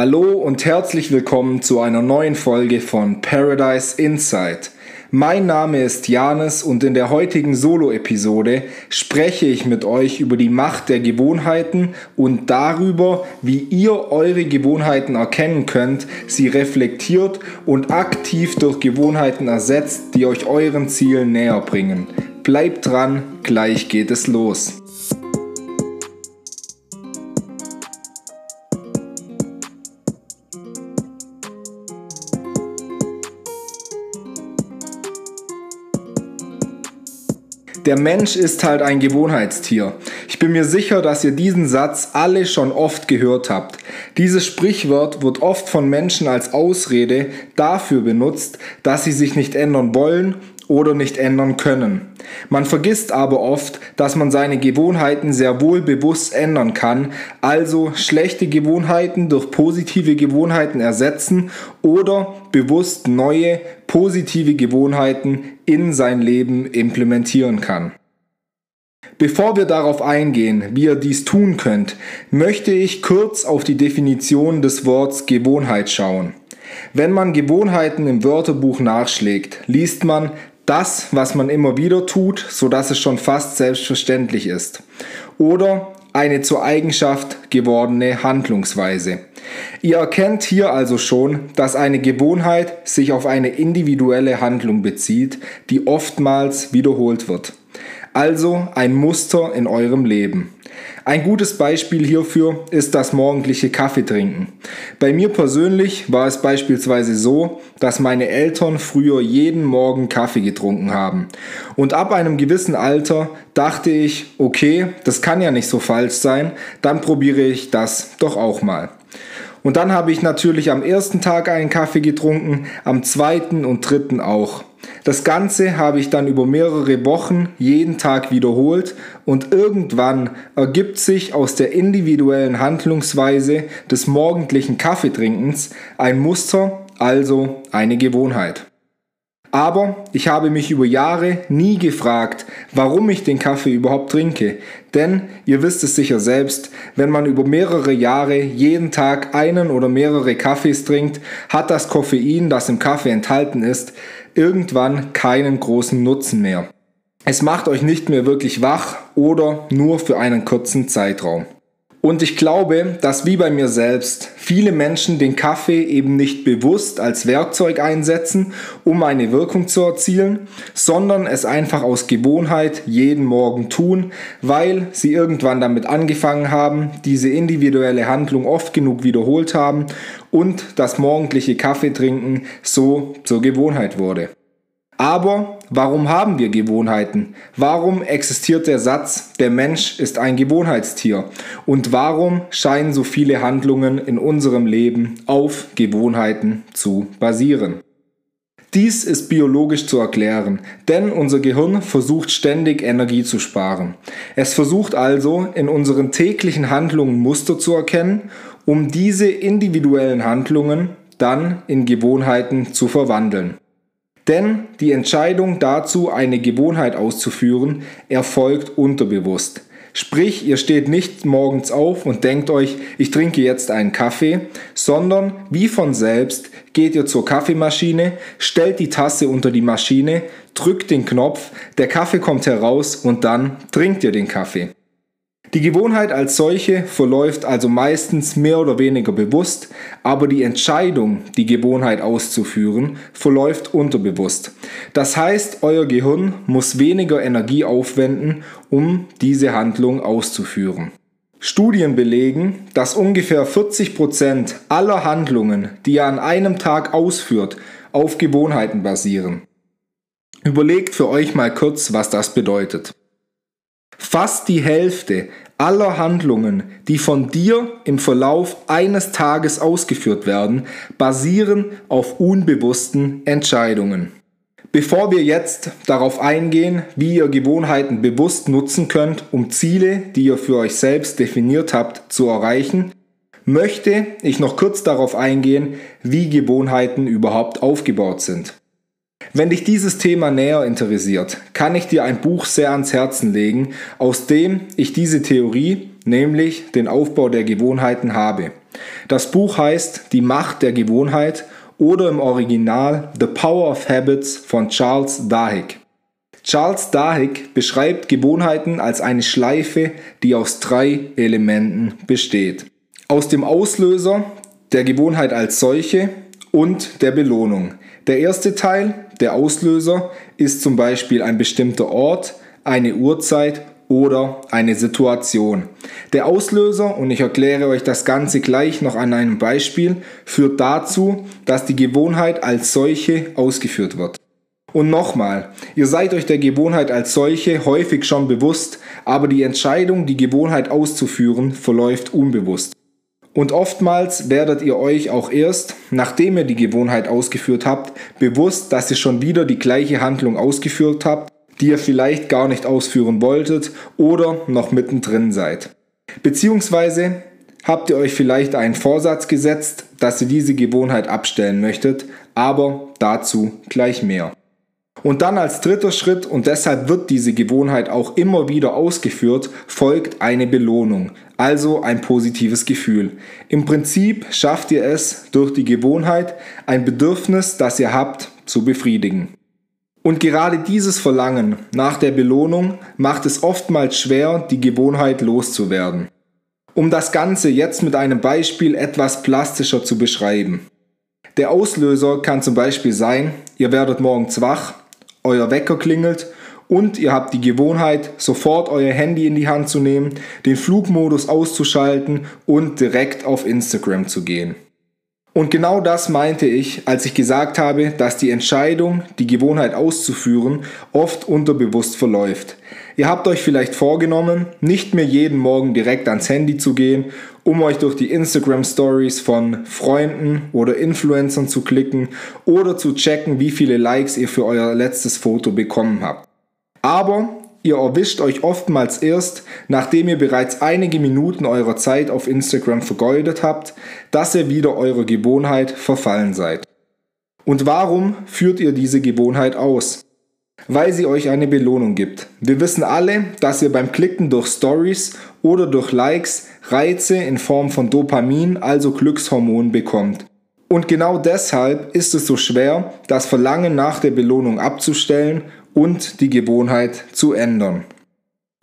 Hallo und herzlich willkommen zu einer neuen Folge von Paradise Insight. Mein Name ist Janis und in der heutigen Solo-Episode spreche ich mit euch über die Macht der Gewohnheiten und darüber, wie ihr eure Gewohnheiten erkennen könnt, sie reflektiert und aktiv durch Gewohnheiten ersetzt, die euch euren Zielen näher bringen. Bleibt dran, gleich geht es los. Der Mensch ist halt ein Gewohnheitstier. Ich bin mir sicher, dass ihr diesen Satz alle schon oft gehört habt. Dieses Sprichwort wird oft von Menschen als Ausrede dafür benutzt, dass sie sich nicht ändern wollen oder nicht ändern können. Man vergisst aber oft, dass man seine Gewohnheiten sehr wohl bewusst ändern kann, also schlechte Gewohnheiten durch positive Gewohnheiten ersetzen oder bewusst neue positive Gewohnheiten in sein Leben implementieren kann. Bevor wir darauf eingehen, wie ihr dies tun könnt, möchte ich kurz auf die Definition des Wortes Gewohnheit schauen. Wenn man Gewohnheiten im Wörterbuch nachschlägt, liest man das, was man immer wieder tut, so dass es schon fast selbstverständlich ist. Oder eine zur Eigenschaft gewordene Handlungsweise. Ihr erkennt hier also schon, dass eine Gewohnheit sich auf eine individuelle Handlung bezieht, die oftmals wiederholt wird. Also ein Muster in eurem Leben. Ein gutes Beispiel hierfür ist das morgendliche Kaffeetrinken. Bei mir persönlich war es beispielsweise so, dass meine Eltern früher jeden Morgen Kaffee getrunken haben. Und ab einem gewissen Alter dachte ich, okay, das kann ja nicht so falsch sein, dann probiere ich das doch auch mal. Und dann habe ich natürlich am ersten Tag einen Kaffee getrunken, am zweiten und dritten auch. Das Ganze habe ich dann über mehrere Wochen jeden Tag wiederholt und irgendwann ergibt sich aus der individuellen Handlungsweise des morgendlichen Kaffeetrinkens ein Muster, also eine Gewohnheit. Aber ich habe mich über Jahre nie gefragt, warum ich den Kaffee überhaupt trinke. Denn ihr wisst es sicher selbst, wenn man über mehrere Jahre jeden Tag einen oder mehrere Kaffees trinkt, hat das Koffein, das im Kaffee enthalten ist, irgendwann keinen großen Nutzen mehr. Es macht euch nicht mehr wirklich wach oder nur für einen kurzen Zeitraum. Und ich glaube, dass wie bei mir selbst viele Menschen den Kaffee eben nicht bewusst als Werkzeug einsetzen, um eine Wirkung zu erzielen, sondern es einfach aus Gewohnheit jeden Morgen tun, weil sie irgendwann damit angefangen haben, diese individuelle Handlung oft genug wiederholt haben und das morgendliche Kaffeetrinken so zur Gewohnheit wurde. Aber warum haben wir Gewohnheiten? Warum existiert der Satz, der Mensch ist ein Gewohnheitstier? Und warum scheinen so viele Handlungen in unserem Leben auf Gewohnheiten zu basieren? Dies ist biologisch zu erklären, denn unser Gehirn versucht ständig Energie zu sparen. Es versucht also in unseren täglichen Handlungen Muster zu erkennen, um diese individuellen Handlungen dann in Gewohnheiten zu verwandeln. Denn die Entscheidung dazu, eine Gewohnheit auszuführen, erfolgt unterbewusst. Sprich, ihr steht nicht morgens auf und denkt euch, ich trinke jetzt einen Kaffee, sondern wie von selbst geht ihr zur Kaffeemaschine, stellt die Tasse unter die Maschine, drückt den Knopf, der Kaffee kommt heraus und dann trinkt ihr den Kaffee. Die Gewohnheit als solche verläuft also meistens mehr oder weniger bewusst, aber die Entscheidung, die Gewohnheit auszuführen, verläuft unterbewusst. Das heißt, euer Gehirn muss weniger Energie aufwenden, um diese Handlung auszuführen. Studien belegen, dass ungefähr 40 Prozent aller Handlungen, die ihr an einem Tag ausführt, auf Gewohnheiten basieren. Überlegt für euch mal kurz, was das bedeutet. Fast die Hälfte aller Handlungen, die von dir im Verlauf eines Tages ausgeführt werden, basieren auf unbewussten Entscheidungen. Bevor wir jetzt darauf eingehen, wie ihr Gewohnheiten bewusst nutzen könnt, um Ziele, die ihr für euch selbst definiert habt, zu erreichen, möchte ich noch kurz darauf eingehen, wie Gewohnheiten überhaupt aufgebaut sind. Wenn dich dieses Thema näher interessiert, kann ich dir ein Buch sehr ans Herzen legen, aus dem ich diese Theorie, nämlich den Aufbau der Gewohnheiten, habe. Das Buch heißt Die Macht der Gewohnheit oder im Original The Power of Habits von Charles Duhigg. Charles Duhigg beschreibt Gewohnheiten als eine Schleife, die aus drei Elementen besteht. Aus dem Auslöser, der Gewohnheit als solche und der Belohnung. Der erste Teil, der Auslöser, ist zum Beispiel ein bestimmter Ort, eine Uhrzeit oder eine Situation. Der Auslöser, und ich erkläre euch das Ganze gleich noch an einem Beispiel, führt dazu, dass die Gewohnheit als solche ausgeführt wird. Und nochmal, ihr seid euch der Gewohnheit als solche häufig schon bewusst, aber die Entscheidung, die Gewohnheit auszuführen, verläuft unbewusst. Und oftmals werdet ihr euch auch erst, nachdem ihr die Gewohnheit ausgeführt habt, bewusst, dass ihr schon wieder die gleiche Handlung ausgeführt habt, die ihr vielleicht gar nicht ausführen wolltet oder noch mittendrin seid. Beziehungsweise habt ihr euch vielleicht einen Vorsatz gesetzt, dass ihr diese Gewohnheit abstellen möchtet, aber dazu gleich mehr. Und dann als dritter Schritt, und deshalb wird diese Gewohnheit auch immer wieder ausgeführt, folgt eine Belohnung, also ein positives Gefühl. Im Prinzip schafft ihr es durch die Gewohnheit, ein Bedürfnis, das ihr habt, zu befriedigen. Und gerade dieses Verlangen nach der Belohnung macht es oftmals schwer, die Gewohnheit loszuwerden. Um das Ganze jetzt mit einem Beispiel etwas plastischer zu beschreiben. Der Auslöser kann zum Beispiel sein, ihr werdet morgens wach euer Wecker klingelt und ihr habt die Gewohnheit, sofort euer Handy in die Hand zu nehmen, den Flugmodus auszuschalten und direkt auf Instagram zu gehen. Und genau das meinte ich, als ich gesagt habe, dass die Entscheidung, die Gewohnheit auszuführen, oft unterbewusst verläuft. Ihr habt euch vielleicht vorgenommen, nicht mehr jeden Morgen direkt ans Handy zu gehen, um euch durch die Instagram Stories von Freunden oder Influencern zu klicken oder zu checken, wie viele Likes ihr für euer letztes Foto bekommen habt. Aber Ihr erwischt euch oftmals erst, nachdem ihr bereits einige Minuten eurer Zeit auf Instagram vergeudet habt, dass ihr wieder eurer Gewohnheit verfallen seid. Und warum führt ihr diese Gewohnheit aus? Weil sie euch eine Belohnung gibt. Wir wissen alle, dass ihr beim Klicken durch Stories oder durch Likes Reize in Form von Dopamin, also Glückshormon, bekommt. Und genau deshalb ist es so schwer, das Verlangen nach der Belohnung abzustellen und die Gewohnheit zu ändern.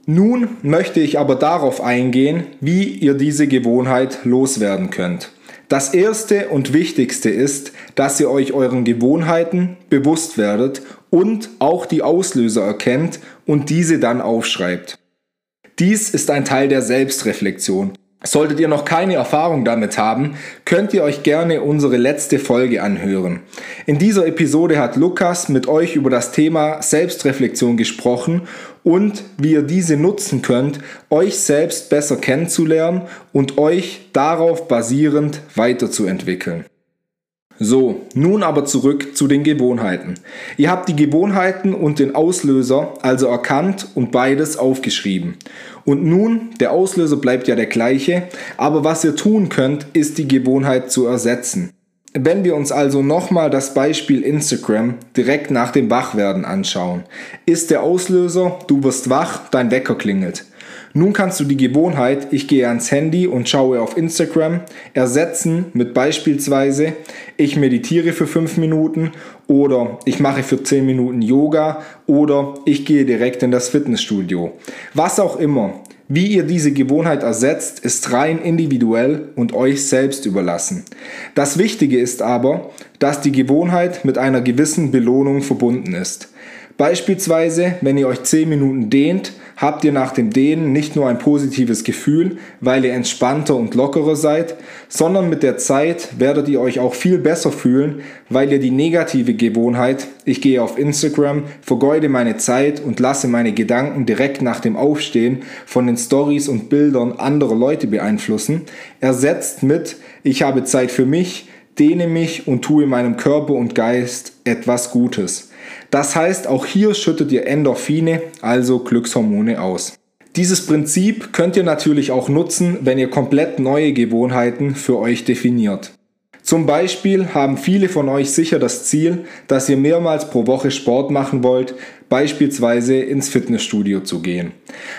Nun möchte ich aber darauf eingehen, wie ihr diese Gewohnheit loswerden könnt. Das erste und wichtigste ist, dass ihr euch euren Gewohnheiten bewusst werdet und auch die Auslöser erkennt und diese dann aufschreibt. Dies ist ein Teil der Selbstreflexion Solltet ihr noch keine Erfahrung damit haben, könnt ihr euch gerne unsere letzte Folge anhören. In dieser Episode hat Lukas mit euch über das Thema Selbstreflexion gesprochen und wie ihr diese nutzen könnt, euch selbst besser kennenzulernen und euch darauf basierend weiterzuentwickeln. So, nun aber zurück zu den Gewohnheiten. Ihr habt die Gewohnheiten und den Auslöser also erkannt und beides aufgeschrieben. Und nun, der Auslöser bleibt ja der gleiche, aber was ihr tun könnt, ist die Gewohnheit zu ersetzen. Wenn wir uns also nochmal das Beispiel Instagram direkt nach dem Wachwerden anschauen, ist der Auslöser, du wirst wach, dein Wecker klingelt. Nun kannst du die Gewohnheit, ich gehe ans Handy und schaue auf Instagram, ersetzen mit beispielsweise, ich meditiere für 5 Minuten oder ich mache für 10 Minuten Yoga oder ich gehe direkt in das Fitnessstudio. Was auch immer. Wie ihr diese Gewohnheit ersetzt, ist rein individuell und euch selbst überlassen. Das Wichtige ist aber, dass die Gewohnheit mit einer gewissen Belohnung verbunden ist. Beispielsweise, wenn ihr euch 10 Minuten dehnt, habt ihr nach dem Dehnen nicht nur ein positives Gefühl, weil ihr entspannter und lockerer seid, sondern mit der Zeit werdet ihr euch auch viel besser fühlen, weil ihr die negative Gewohnheit, ich gehe auf Instagram, vergeude meine Zeit und lasse meine Gedanken direkt nach dem Aufstehen von den Stories und Bildern anderer Leute beeinflussen, ersetzt mit, ich habe Zeit für mich, dehne mich und tue meinem Körper und Geist etwas Gutes. Das heißt, auch hier schüttet ihr Endorphine, also Glückshormone aus. Dieses Prinzip könnt ihr natürlich auch nutzen, wenn ihr komplett neue Gewohnheiten für euch definiert. Zum Beispiel haben viele von euch sicher das Ziel, dass ihr mehrmals pro Woche Sport machen wollt, beispielsweise ins Fitnessstudio zu gehen.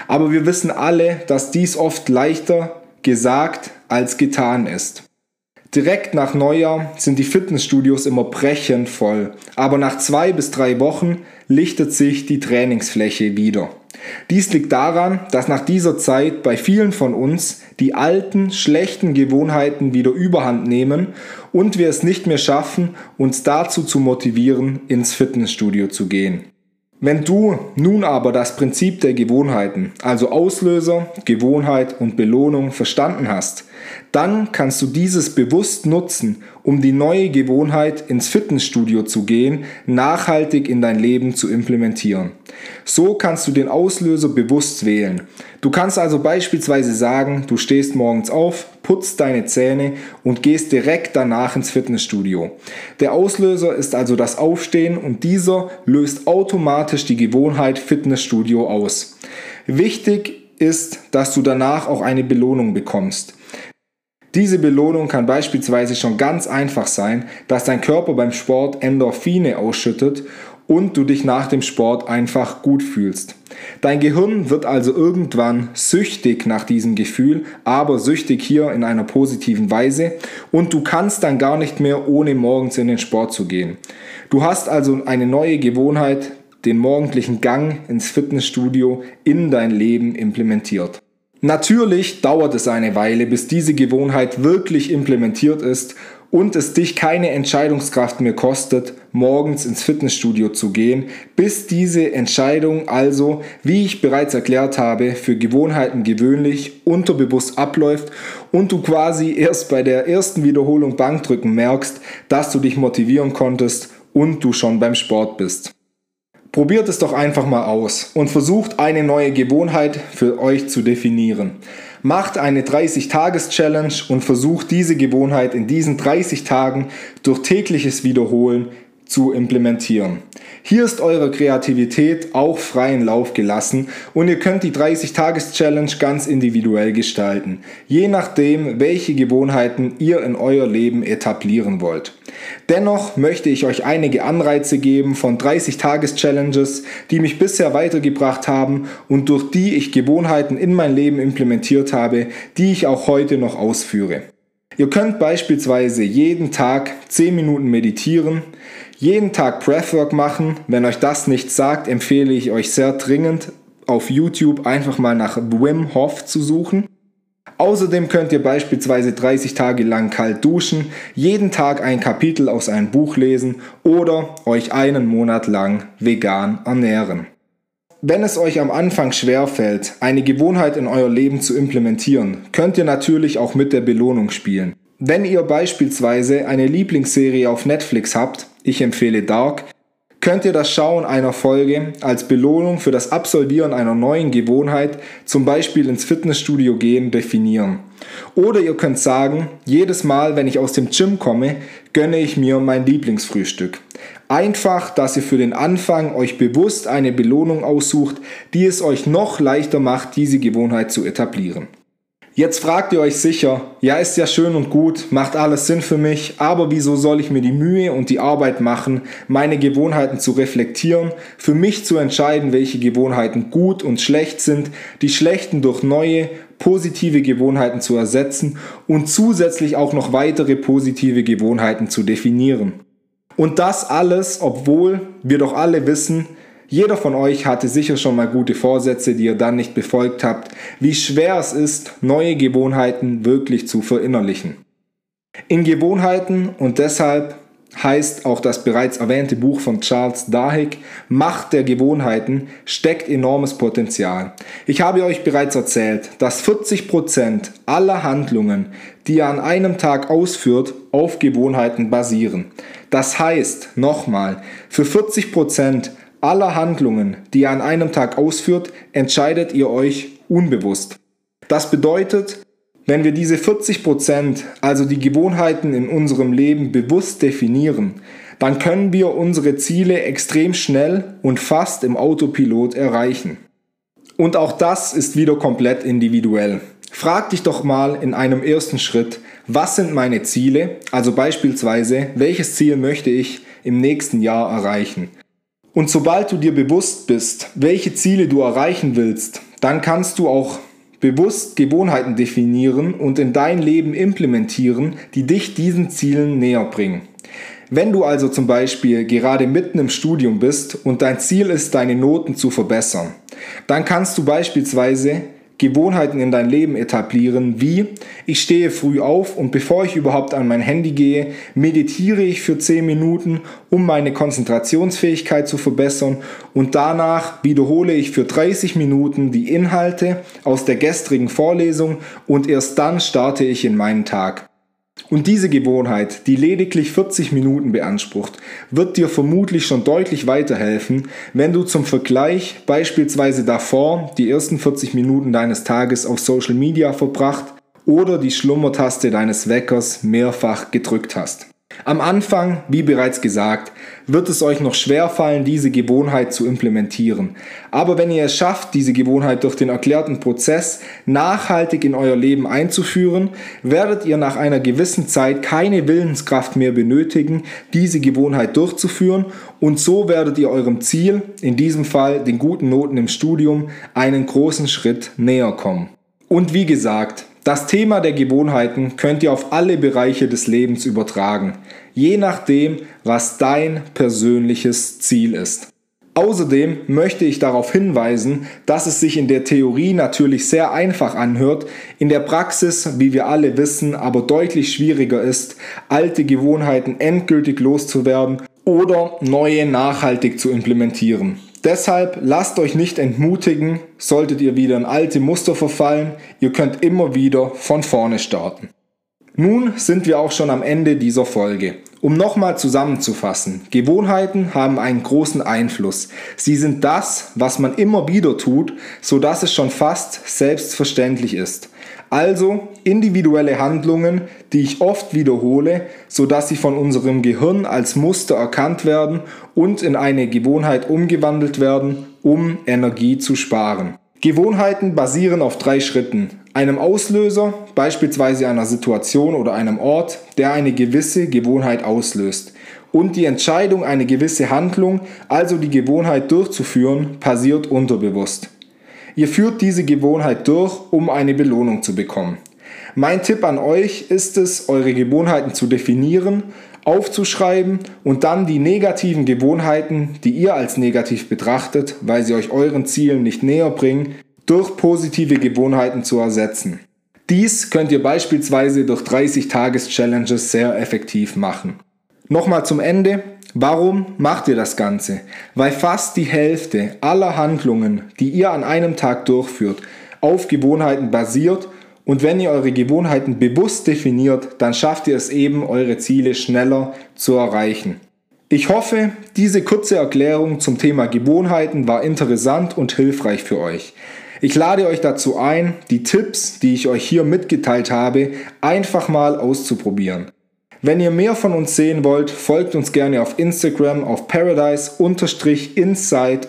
Aber wir wissen alle, dass dies oft leichter gesagt als getan ist. Direkt nach Neujahr sind die Fitnessstudios immer brechend voll, aber nach zwei bis drei Wochen lichtet sich die Trainingsfläche wieder. Dies liegt daran, dass nach dieser Zeit bei vielen von uns die alten, schlechten Gewohnheiten wieder überhand nehmen und wir es nicht mehr schaffen, uns dazu zu motivieren, ins Fitnessstudio zu gehen. Wenn du nun aber das Prinzip der Gewohnheiten, also Auslöser, Gewohnheit und Belohnung verstanden hast, dann kannst du dieses bewusst nutzen, um die neue Gewohnheit ins Fitnessstudio zu gehen, nachhaltig in dein Leben zu implementieren. So kannst du den Auslöser bewusst wählen. Du kannst also beispielsweise sagen, du stehst morgens auf, putzt deine Zähne und gehst direkt danach ins Fitnessstudio. Der Auslöser ist also das Aufstehen und dieser löst automatisch die Gewohnheit Fitnessstudio aus. Wichtig ist, dass du danach auch eine Belohnung bekommst. Diese Belohnung kann beispielsweise schon ganz einfach sein, dass dein Körper beim Sport Endorphine ausschüttet und du dich nach dem Sport einfach gut fühlst. Dein Gehirn wird also irgendwann süchtig nach diesem Gefühl, aber süchtig hier in einer positiven Weise und du kannst dann gar nicht mehr ohne morgens in den Sport zu gehen. Du hast also eine neue Gewohnheit, den morgendlichen Gang ins Fitnessstudio in dein Leben implementiert. Natürlich dauert es eine Weile, bis diese Gewohnheit wirklich implementiert ist und es dich keine Entscheidungskraft mehr kostet, morgens ins Fitnessstudio zu gehen, bis diese Entscheidung also, wie ich bereits erklärt habe, für Gewohnheiten gewöhnlich unterbewusst abläuft und du quasi erst bei der ersten Wiederholung Bankdrücken merkst, dass du dich motivieren konntest und du schon beim Sport bist. Probiert es doch einfach mal aus und versucht eine neue Gewohnheit für euch zu definieren. Macht eine 30-Tages-Challenge und versucht diese Gewohnheit in diesen 30 Tagen durch tägliches Wiederholen zu implementieren. Hier ist eure Kreativität auch freien Lauf gelassen und ihr könnt die 30-Tages-Challenge ganz individuell gestalten, je nachdem, welche Gewohnheiten ihr in euer Leben etablieren wollt. Dennoch möchte ich euch einige Anreize geben von 30-Tages-Challenges, die mich bisher weitergebracht haben und durch die ich Gewohnheiten in mein Leben implementiert habe, die ich auch heute noch ausführe. Ihr könnt beispielsweise jeden Tag 10 Minuten meditieren, jeden Tag Breathwork machen. Wenn euch das nichts sagt, empfehle ich euch sehr dringend auf YouTube einfach mal nach Wim Hof zu suchen. Außerdem könnt ihr beispielsweise 30 Tage lang kalt duschen, jeden Tag ein Kapitel aus einem Buch lesen oder euch einen Monat lang vegan ernähren. Wenn es euch am Anfang schwer fällt, eine Gewohnheit in euer Leben zu implementieren, könnt ihr natürlich auch mit der Belohnung spielen. Wenn ihr beispielsweise eine Lieblingsserie auf Netflix habt, ich empfehle Dark, könnt ihr das Schauen einer Folge als Belohnung für das Absolvieren einer neuen Gewohnheit, zum Beispiel ins Fitnessstudio gehen, definieren. Oder ihr könnt sagen, jedes Mal, wenn ich aus dem Gym komme, gönne ich mir mein Lieblingsfrühstück. Einfach, dass ihr für den Anfang euch bewusst eine Belohnung aussucht, die es euch noch leichter macht, diese Gewohnheit zu etablieren. Jetzt fragt ihr euch sicher, ja ist ja schön und gut, macht alles Sinn für mich, aber wieso soll ich mir die Mühe und die Arbeit machen, meine Gewohnheiten zu reflektieren, für mich zu entscheiden, welche Gewohnheiten gut und schlecht sind, die schlechten durch neue, positive Gewohnheiten zu ersetzen und zusätzlich auch noch weitere positive Gewohnheiten zu definieren. Und das alles, obwohl wir doch alle wissen, jeder von euch hatte sicher schon mal gute Vorsätze, die ihr dann nicht befolgt habt, wie schwer es ist, neue Gewohnheiten wirklich zu verinnerlichen. In Gewohnheiten und deshalb heißt auch das bereits erwähnte Buch von Charles Duhigg, Macht der Gewohnheiten, steckt enormes Potenzial. Ich habe euch bereits erzählt, dass 40% aller Handlungen, die ihr an einem Tag ausführt, auf Gewohnheiten basieren. Das heißt, nochmal, für 40% aller Handlungen, die ihr an einem Tag ausführt, entscheidet ihr euch unbewusst. Das bedeutet, wenn wir diese 40%, Prozent, also die Gewohnheiten in unserem Leben bewusst definieren, dann können wir unsere Ziele extrem schnell und fast im Autopilot erreichen. Und auch das ist wieder komplett individuell. Frag dich doch mal in einem ersten Schritt, was sind meine Ziele? Also beispielsweise, welches Ziel möchte ich im nächsten Jahr erreichen? Und sobald du dir bewusst bist, welche Ziele du erreichen willst, dann kannst du auch bewusst Gewohnheiten definieren und in dein Leben implementieren, die dich diesen Zielen näher bringen. Wenn du also zum Beispiel gerade mitten im Studium bist und dein Ziel ist, deine Noten zu verbessern, dann kannst du beispielsweise Gewohnheiten in dein Leben etablieren, wie ich stehe früh auf und bevor ich überhaupt an mein Handy gehe, meditiere ich für 10 Minuten, um meine Konzentrationsfähigkeit zu verbessern und danach wiederhole ich für 30 Minuten die Inhalte aus der gestrigen Vorlesung und erst dann starte ich in meinen Tag. Und diese Gewohnheit, die lediglich 40 Minuten beansprucht, wird dir vermutlich schon deutlich weiterhelfen, wenn du zum Vergleich beispielsweise davor die ersten 40 Minuten deines Tages auf Social Media verbracht oder die Schlummertaste deines Weckers mehrfach gedrückt hast. Am Anfang, wie bereits gesagt, wird es euch noch schwer fallen, diese Gewohnheit zu implementieren. Aber wenn ihr es schafft, diese Gewohnheit durch den erklärten Prozess nachhaltig in euer Leben einzuführen, werdet ihr nach einer gewissen Zeit keine Willenskraft mehr benötigen, diese Gewohnheit durchzuführen und so werdet ihr eurem Ziel, in diesem Fall den guten Noten im Studium, einen großen Schritt näher kommen. Und wie gesagt, das Thema der Gewohnheiten könnt ihr auf alle Bereiche des Lebens übertragen, je nachdem, was dein persönliches Ziel ist. Außerdem möchte ich darauf hinweisen, dass es sich in der Theorie natürlich sehr einfach anhört, in der Praxis, wie wir alle wissen, aber deutlich schwieriger ist, alte Gewohnheiten endgültig loszuwerden oder neue nachhaltig zu implementieren. Deshalb lasst euch nicht entmutigen, solltet ihr wieder in alte Muster verfallen, ihr könnt immer wieder von vorne starten. Nun sind wir auch schon am Ende dieser Folge. Um nochmal zusammenzufassen, Gewohnheiten haben einen großen Einfluss. Sie sind das, was man immer wieder tut, sodass es schon fast selbstverständlich ist. Also individuelle Handlungen, die ich oft wiederhole, sodass sie von unserem Gehirn als Muster erkannt werden und in eine Gewohnheit umgewandelt werden, um Energie zu sparen. Gewohnheiten basieren auf drei Schritten. Einem Auslöser, beispielsweise einer Situation oder einem Ort, der eine gewisse Gewohnheit auslöst. Und die Entscheidung, eine gewisse Handlung, also die Gewohnheit durchzuführen, passiert unterbewusst. Ihr führt diese Gewohnheit durch, um eine Belohnung zu bekommen. Mein Tipp an euch ist es, eure Gewohnheiten zu definieren, aufzuschreiben und dann die negativen Gewohnheiten, die ihr als negativ betrachtet, weil sie euch euren Zielen nicht näher bringen, durch positive Gewohnheiten zu ersetzen. Dies könnt ihr beispielsweise durch 30 Tages-Challenges sehr effektiv machen. Nochmal zum Ende. Warum macht ihr das Ganze? Weil fast die Hälfte aller Handlungen, die ihr an einem Tag durchführt, auf Gewohnheiten basiert und wenn ihr eure Gewohnheiten bewusst definiert, dann schafft ihr es eben, eure Ziele schneller zu erreichen. Ich hoffe, diese kurze Erklärung zum Thema Gewohnheiten war interessant und hilfreich für euch. Ich lade euch dazu ein, die Tipps, die ich euch hier mitgeteilt habe, einfach mal auszuprobieren. Wenn ihr mehr von uns sehen wollt, folgt uns gerne auf Instagram auf paradise-inside-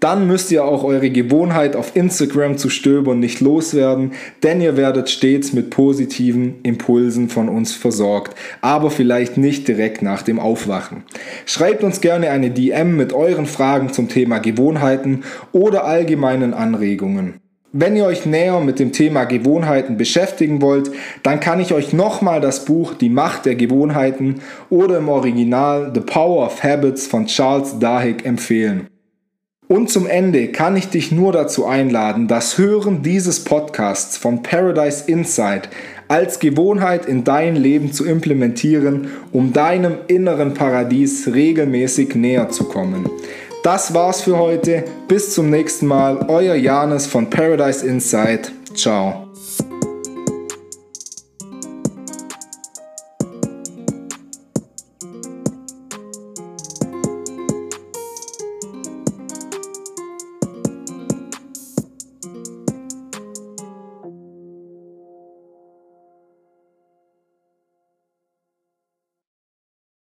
Dann müsst ihr auch eure Gewohnheit auf Instagram zu stöbern nicht loswerden, denn ihr werdet stets mit positiven Impulsen von uns versorgt, aber vielleicht nicht direkt nach dem Aufwachen. Schreibt uns gerne eine DM mit euren Fragen zum Thema Gewohnheiten oder allgemeinen Anregungen. Wenn ihr euch näher mit dem Thema Gewohnheiten beschäftigen wollt, dann kann ich euch nochmal das Buch Die Macht der Gewohnheiten oder im Original The Power of Habits von Charles Duhigg empfehlen. Und zum Ende kann ich dich nur dazu einladen, das Hören dieses Podcasts von Paradise Insight als Gewohnheit in dein Leben zu implementieren, um deinem inneren Paradies regelmäßig näher zu kommen. Das war's für heute. Bis zum nächsten Mal. Euer Janis von Paradise Insight. Ciao.